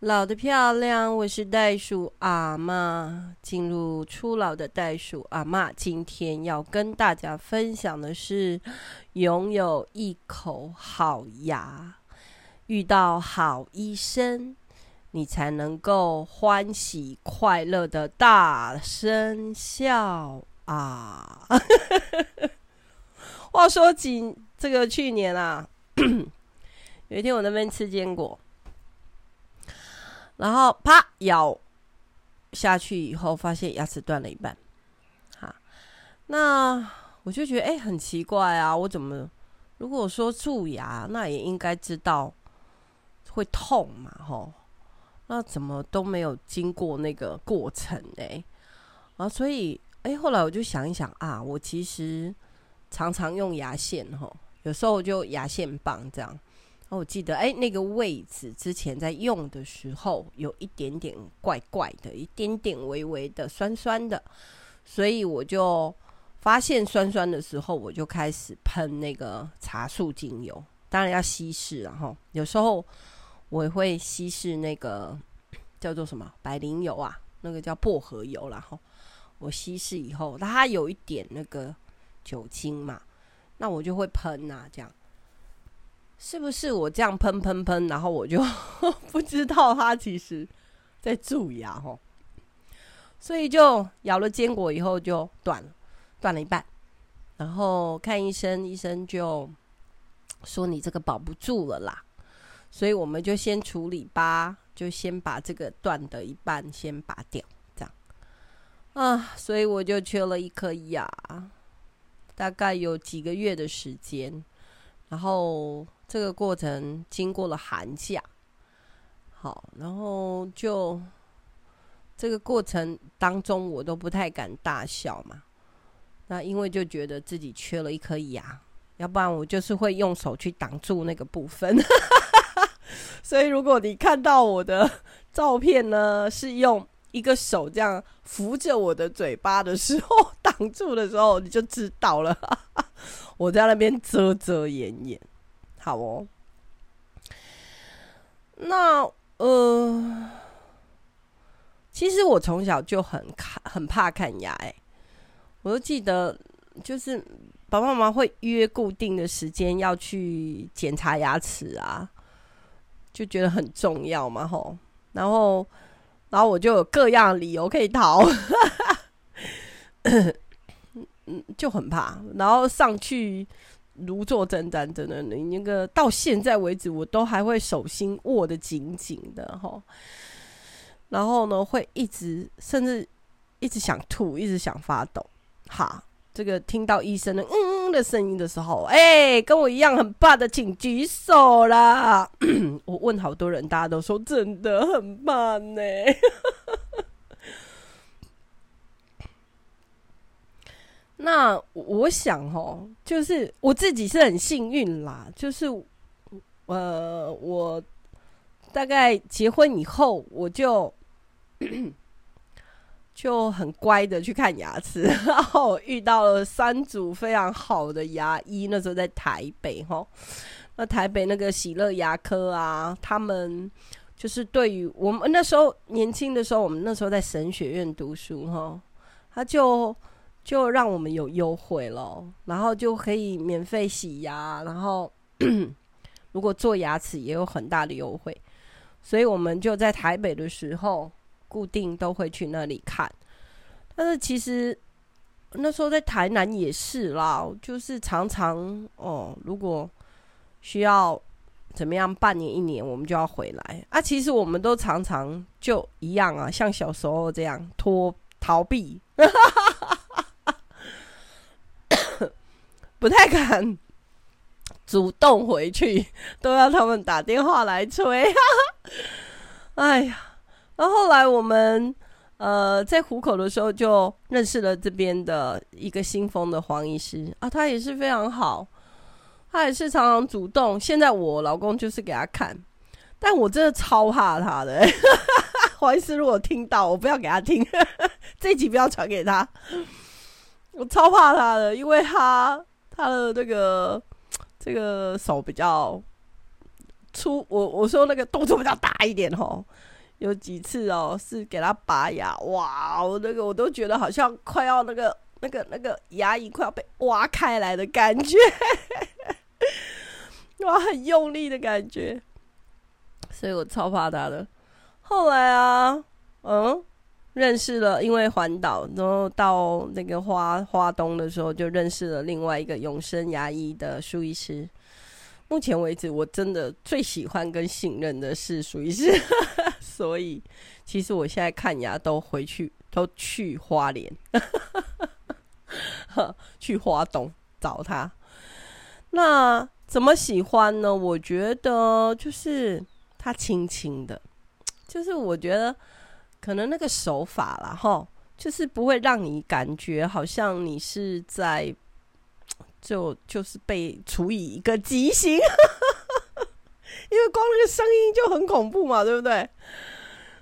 老的漂亮，我是袋鼠阿嬷。进入初老的袋鼠阿嬷，今天要跟大家分享的是，拥有一口好牙，遇到好医生，你才能够欢喜快乐的大声笑啊！话说今这个去年啊，有一天我在那边吃坚果。然后啪咬下去以后，发现牙齿断了一半。哈，那我就觉得哎，很奇怪啊！我怎么如果说蛀牙，那也应该知道会痛嘛，吼？那怎么都没有经过那个过程呢？啊，所以哎，后来我就想一想啊，我其实常常用牙线，吼，有时候就牙线棒这样。哦，我记得，哎，那个位置之前在用的时候，有一点点怪怪的，一点点微微的酸酸的，所以我就发现酸酸的时候，我就开始喷那个茶树精油，当然要稀释，然后有时候我会稀释那个叫做什么百灵油啊，那个叫薄荷油，然后我稀释以后，它有一点那个酒精嘛，那我就会喷啊，这样。是不是我这样喷喷喷，然后我就 不知道它其实在蛀牙哦，所以就咬了坚果以后就断了，断了一半，然后看医生，医生就说你这个保不住了啦，所以我们就先处理吧，就先把这个断的一半先拔掉，这样。啊，所以我就缺了一颗牙，大概有几个月的时间，然后。这个过程经过了寒假，好，然后就这个过程当中，我都不太敢大笑嘛。那因为就觉得自己缺了一颗牙，要不然我就是会用手去挡住那个部分。所以如果你看到我的照片呢，是用一个手这样扶着我的嘴巴的时候 挡住的时候，你就知道了。我在那边遮遮掩掩。好哦，那呃，其实我从小就很看很怕看牙哎，我都记得，就是爸爸妈妈会约固定的时间要去检查牙齿啊，就觉得很重要嘛吼，然后然后我就有各样理由可以逃，就很怕，然后上去。如坐针毡，真的，你那个到现在为止，我都还会手心握得紧紧的哈。然后呢，会一直甚至一直想吐，一直想发抖。哈，这个听到医生的嗯嗯的声音的时候，哎、跟我一样很怕的，请举手啦。我问好多人，大家都说真的很怕呢。那我想哦，就是我自己是很幸运啦，就是呃，我大概结婚以后，我就 就很乖的去看牙齿，然后遇到了三组非常好的牙医。那时候在台北哈，那台北那个喜乐牙科啊，他们就是对于我们那时候年轻的时候，我们那时候在神学院读书哈，他就。就让我们有优惠咯，然后就可以免费洗牙，然后 如果做牙齿也有很大的优惠，所以我们就在台北的时候固定都会去那里看。但是其实那时候在台南也是啦，就是常常哦，如果需要怎么样，半年一年我们就要回来啊。其实我们都常常就一样啊，像小时候这样拖逃避。不太敢主动回去，都要他们打电话来催。哎呀，然后来我们呃在湖口的时候就认识了这边的一个新丰的黄医师啊，他也是非常好，他也是常常主动。现在我老公就是给他看，但我真的超怕他的。黄医师如果听到，我不要给他听，这集不要传给他，我超怕他的，因为他。他的那个 这个手比较粗，我我说那个动作比较大一点吼，有几次哦，是给他拔牙，哇，我那个我都觉得好像快要那个那个那个牙龈快要被挖开来的感觉，哇，很用力的感觉，所以我超怕他的。后来啊，嗯，认识了，因为环岛，然后到那个花花东的时候，就认识了另外一个永生牙医的苏医师。目前为止，我真的最喜欢跟信任的是苏医师，所以其实我现在看牙都回去都去花莲，去花东找他。那怎么喜欢呢？我觉得就是他轻轻的，就是我觉得可能那个手法啦，齁，就是不会让你感觉好像你是在。就就是被处以一个极刑，因为光那个声音就很恐怖嘛，对不对？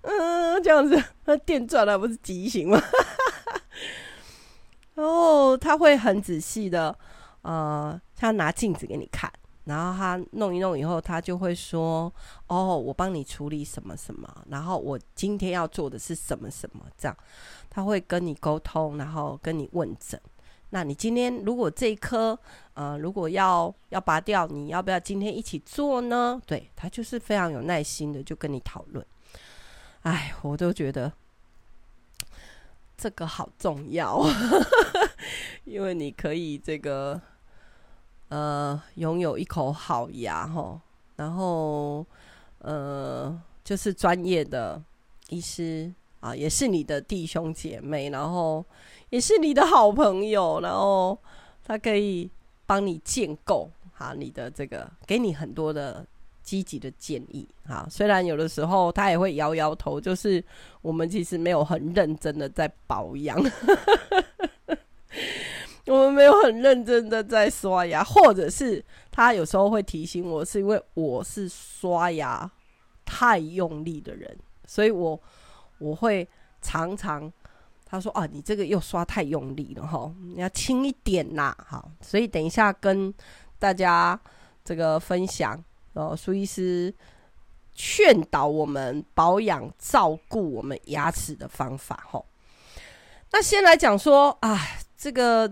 嗯，这样子，那电钻那不是极刑吗？然 后他会很仔细的，呃，他拿镜子给你看，然后他弄一弄以后，他就会说：“哦，我帮你处理什么什么，然后我今天要做的是什么什么。”这样，他会跟你沟通，然后跟你问诊。那你今天如果这一颗，呃，如果要要拔掉，你要不要今天一起做呢？对，他就是非常有耐心的，就跟你讨论。哎，我都觉得这个好重要，因为你可以这个，呃，拥有一口好牙齁，然后呃，就是专业的医师啊，也是你的弟兄姐妹，然后。也是你的好朋友，然后他可以帮你建构好你的这个，给你很多的积极的建议啊。虽然有的时候他也会摇摇头，就是我们其实没有很认真的在保养，我们没有很认真的在刷牙，或者是他有时候会提醒我，是因为我是刷牙太用力的人，所以我我会常常。他说：“啊，你这个又刷太用力了哈，你要轻一点呐。”好，所以等一下跟大家这个分享，哦，苏医师劝导我们保养照顾我们牙齿的方法。哈，那先来讲说啊，这个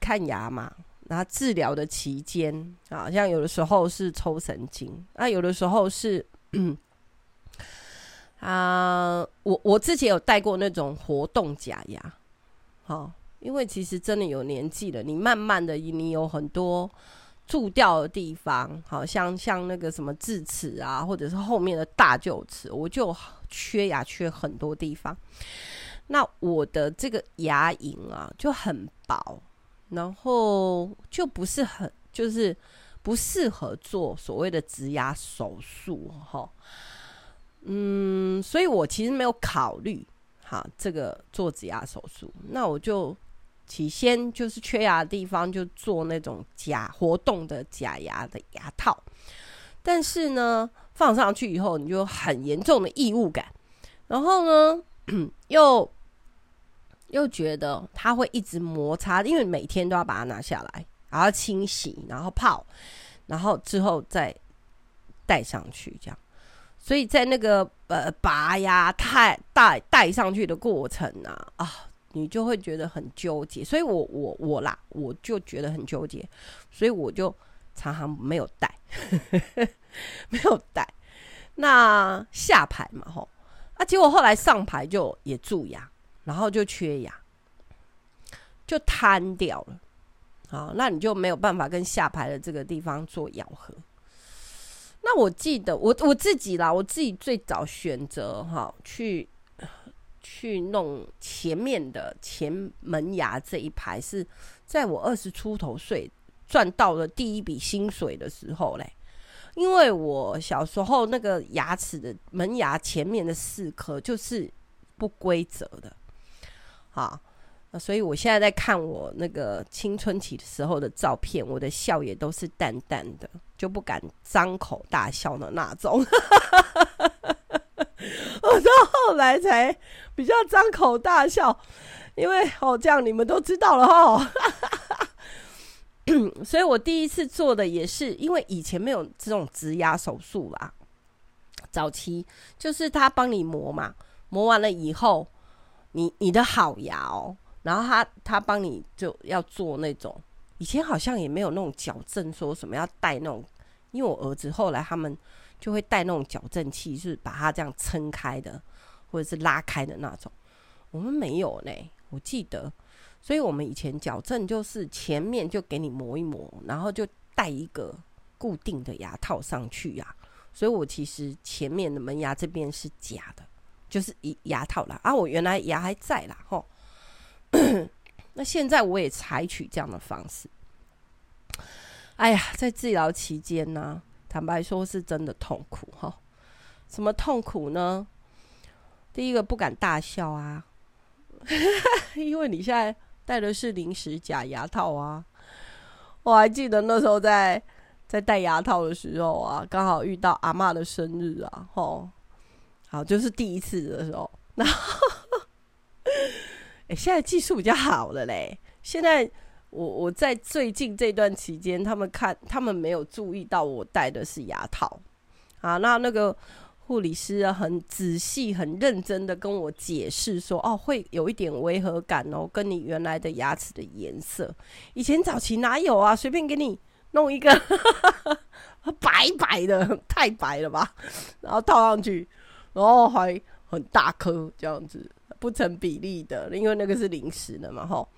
看牙嘛，然后治疗的期间啊，像有的时候是抽神经，那有的时候是。啊，我我之前有戴过那种活动假牙，好，因为其实真的有年纪了，你慢慢的你有很多蛀掉的地方，好像像那个什么智齿啊，或者是后面的大臼齿，我就缺牙缺很多地方。那我的这个牙龈啊就很薄，然后就不是很就是不适合做所谓的植牙手术，哈。嗯，所以我其实没有考虑哈这个做植牙手术。那我就起先就是缺牙的地方就做那种假活动的假牙的牙套，但是呢放上去以后你就很严重的异物感，然后呢 又又觉得它会一直摩擦，因为每天都要把它拿下来，然后清洗，然后泡，然后之后再戴上去这样。所以在那个呃拔牙太戴戴上去的过程啊啊，你就会觉得很纠结。所以我我我啦，我就觉得很纠结，所以我就常常没有戴，没有戴。那下排嘛吼，啊，结果后来上排就也蛀牙，然后就缺牙，就瘫掉了。好，那你就没有办法跟下排的这个地方做咬合。那我记得我我自己啦，我自己最早选择哈去去弄前面的前门牙这一排，是在我二十出头岁赚到了第一笔薪水的时候嘞。因为我小时候那个牙齿的门牙前面的四颗就是不规则的，好。那所以，我现在在看我那个青春期的时候的照片，我的笑也都是淡淡的，就不敢张口大笑的那种。我到后来才比较张口大笑，因为哦，这样你们都知道了哈。所以我第一次做的也是，因为以前没有这种植牙手术啦，早期就是他帮你磨嘛，磨完了以后，你你的好牙哦，然后他他帮你就要做那种，以前好像也没有那种矫正，说什么要带那种，因为我儿子后来他们就会带那种矫正器，是把它这样撑开的，或者是拉开的那种，我们没有呢，我记得，所以我们以前矫正就是前面就给你磨一磨，然后就带一个固定的牙套上去呀、啊。所以我其实前面的门牙这边是假的，就是一牙套啦。啊，我原来牙还在啦，吼。那现在我也采取这样的方式。哎呀，在治疗期间呢，坦白说是真的痛苦哈。什么痛苦呢？第一个不敢大笑啊，因为你现在戴的是临时假牙套啊。我还记得那时候在。在戴牙套的时候啊，刚好遇到阿嬷的生日啊，吼，好，就是第一次的时候。然后，哎，现在技术比较好了嘞。现在我我在最近这段期间，他们看他们没有注意到我戴的是牙套啊。那那个护理师啊，很仔细、很认真的跟我解释说，哦，会有一点违和感哦，跟你原来的牙齿的颜色，以前早期哪有啊？随便给你。弄一个 白白的，太白了吧？然后套上去，然后还很大颗，这样子不成比例的，因为那个是零食的嘛，吼。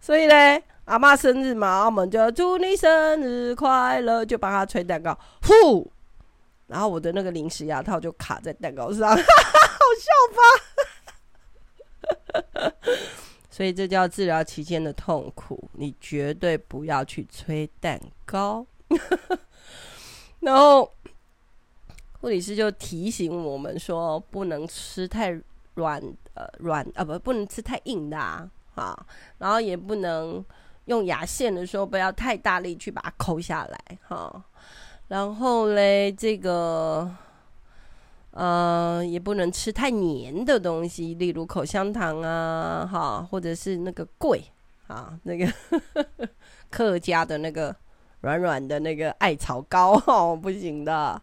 所以呢，阿妈生日嘛，我们就祝你生日快乐，就帮他吹蛋糕，呼。然后我的那个零食牙套就卡在蛋糕上，哈 哈好笑吧？所以这叫治疗期间的痛苦，你绝对不要去吹蛋糕。然后护理师就提醒我们说，不能吃太软，呃，软啊，不，不能吃太硬的啊，然后也不能用牙线的时候不要太大力去把它抠下来，哈、然后嘞，这个。呃，也不能吃太黏的东西，例如口香糖啊，哈，或者是那个桂啊，那个客家的那个软软的那个艾草膏，哦，不行的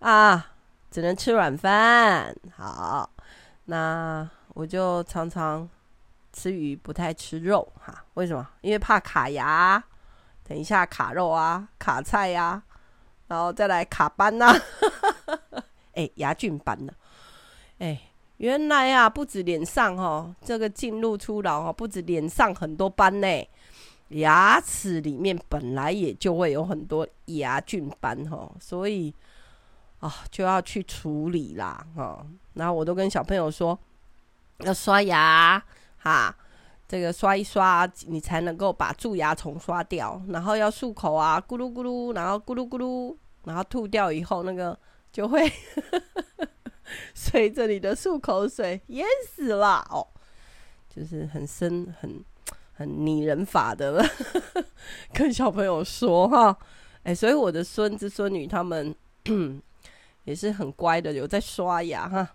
啊，只能吃软饭。好，那我就常常吃鱼，不太吃肉哈。为什么？因为怕卡牙，等一下卡肉啊，卡菜呀，啊，然后再来卡斑呐，啊。哎、牙菌斑呢？哎、原来啊，不止脸上哦，这个进入初老哦，不止脸上很多斑呢，牙齿里面本来也就会有很多牙菌斑哦，所以啊，就要去处理啦哈。然后我都跟小朋友说，要刷牙哈，这个刷一刷，你才能够把蛀牙虫刷掉。然后要漱口啊，咕噜咕噜，然后咕噜咕噜，然后吐掉以后那个。就会 随着你的漱口水淹死了哦，就是很深、很很拟人法的 跟小朋友说哈，哎，所以我的孙子孙女他们也是很乖的，有在刷牙哈。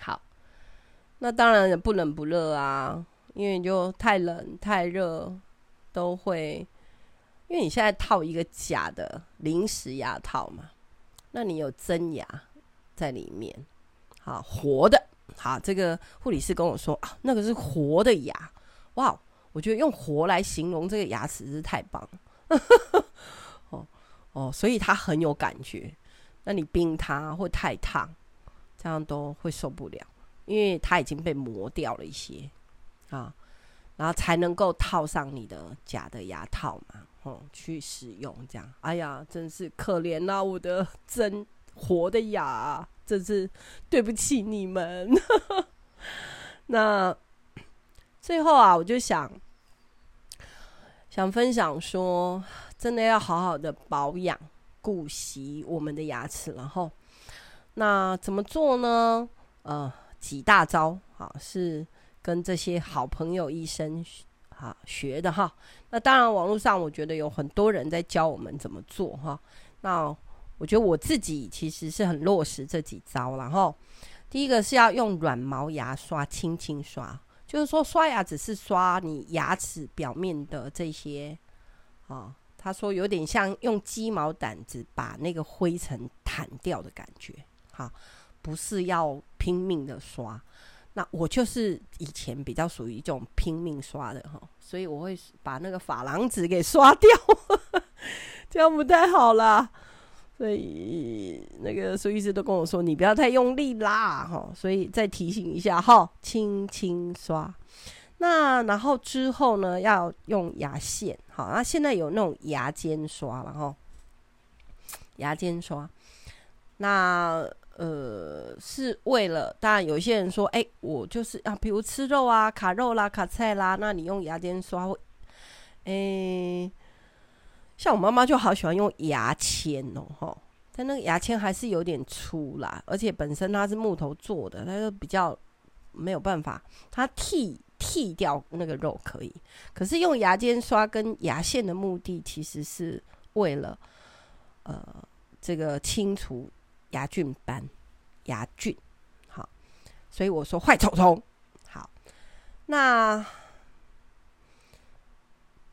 好，那当然也不冷不热啊，因为你就太冷太热都会，因为你现在套一个假的临时牙套嘛。那你有真牙在里面，好活的，好这个护理师跟我说啊，那个是活的牙，哇，我觉得用活来形容这个牙齿是太棒了，哦哦，所以他很有感觉。那你冰它或太烫，这样都会受不了，因为它已经被磨掉了一些啊，然后才能够套上你的假的牙套嘛。哦，去使用这样，哎呀，真是可怜呐、啊！我的真活的牙，真是对不起你们。那最后啊，我就想想分享说，真的要好好的保养、顾惜我们的牙齿，然后那怎么做呢？呃，几大招啊，是跟这些好朋友医生。啊，学的哈，那当然，网络上我觉得有很多人在教我们怎么做哈。那我觉得我自己其实是很落实这几招，然后第一个是要用软毛牙刷轻轻刷，就是说刷牙只是刷你牙齿表面的这些啊，他说有点像用鸡毛掸子把那个灰尘弹掉的感觉，哈，不是要拼命的刷。那我就是以前比较属于这种拼命刷的哈，所以我会把那个珐琅纸给刷掉，这样不太好啦。所以那个苏医师都跟我说，你不要太用力啦哈。所以再提醒一下哈，轻轻刷。那然后之后呢，要用牙线，好，那现在有那种牙尖刷了哈，牙尖刷，那呃是为了，当然有些人说，哎、我就是啊，比如吃肉啊，卡肉啦，卡菜啦，那你用牙尖刷会，哎、像我妈妈就好喜欢用牙签哦，哈，但那个牙签还是有点粗啦，而且本身它是木头做的，它就比较没有办法，它剃。剃掉那个肉可以，可是用牙尖刷跟牙线的目的，其实是为了呃这个清除牙菌斑、牙菌。好，所以我说坏虫虫。好，那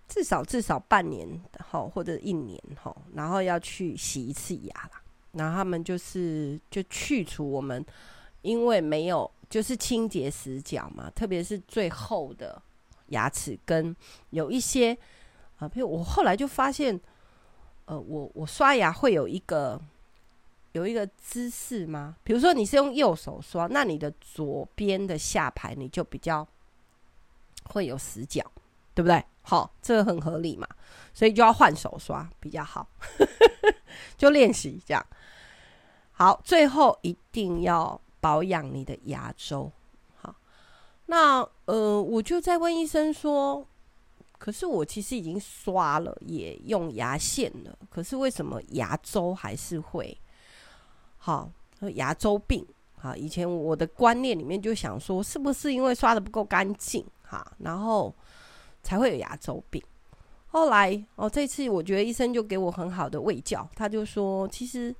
至少至少半年好或者一年哈，然后要去洗一次牙啦。然后他们就是就去除我们因为没有。就是清洁死角嘛，特别是最后的牙齿跟有一些啊，比如我后来就发现，呃，我我刷牙会有一个有一个姿势吗？比如说你是用右手刷，那你的左边的下排你就比较会有死角，对不对？好，这个很合理嘛，所以就要换手刷比较好，就练习这样。好，最后一定要。保养你的牙周，好，那呃，我就在问医生说，可是我其实已经刷了，也用牙线了，可是为什么牙周还是会好？牙周病，啊，以前我的观念里面就想说，是不是因为刷得不够干净，哈，然后才会有牙周病？后来哦，这次我觉得医生就给我很好的卫教，他就说，其实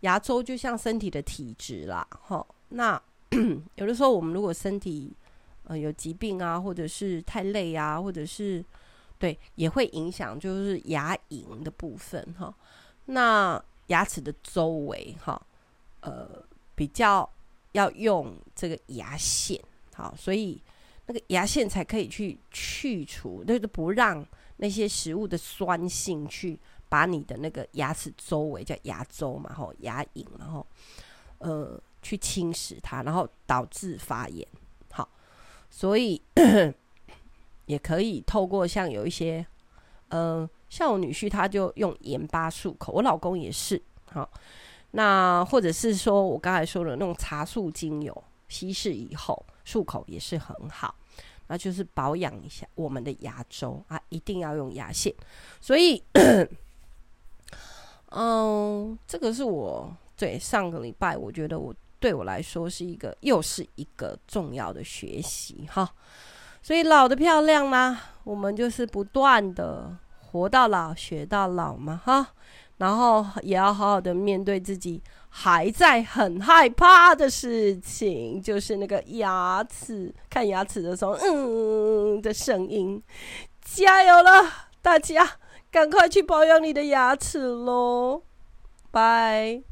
牙周就像身体的体质啦，哈。那 有的时候，我们如果身体呃有疾病啊，或者是太累啊，或者是对，也会影响就是牙龈的部分哈。那牙齿的周围哈，呃，比较要用这个牙线，好，所以那个牙线才可以去去除，就是不让那些食物的酸性去把你的那个牙齿周围叫牙周嘛，吼，牙龈，然后呃。去侵蚀它，然后导致发炎。好，所以 也可以透过像有一些，嗯、呃，像我女婿他就用盐巴漱口，我老公也是。好，那或者是说我刚才说的那种茶树精油，稀释以后漱口也是很好。那就是保养一下我们的牙周啊，一定要用牙线。所以，嗯，这个是我对上个礼拜我觉得我。对我来说是一个，又是一个重要的学习哈，所以老的漂亮啦，我们就是不断的活到老学到老嘛哈，然后也要好好的面对自己还在很害怕的事情，就是那个牙齿，看牙齿的时候嗯的声音，加油了，大家赶快去保养你的牙齿喽，拜。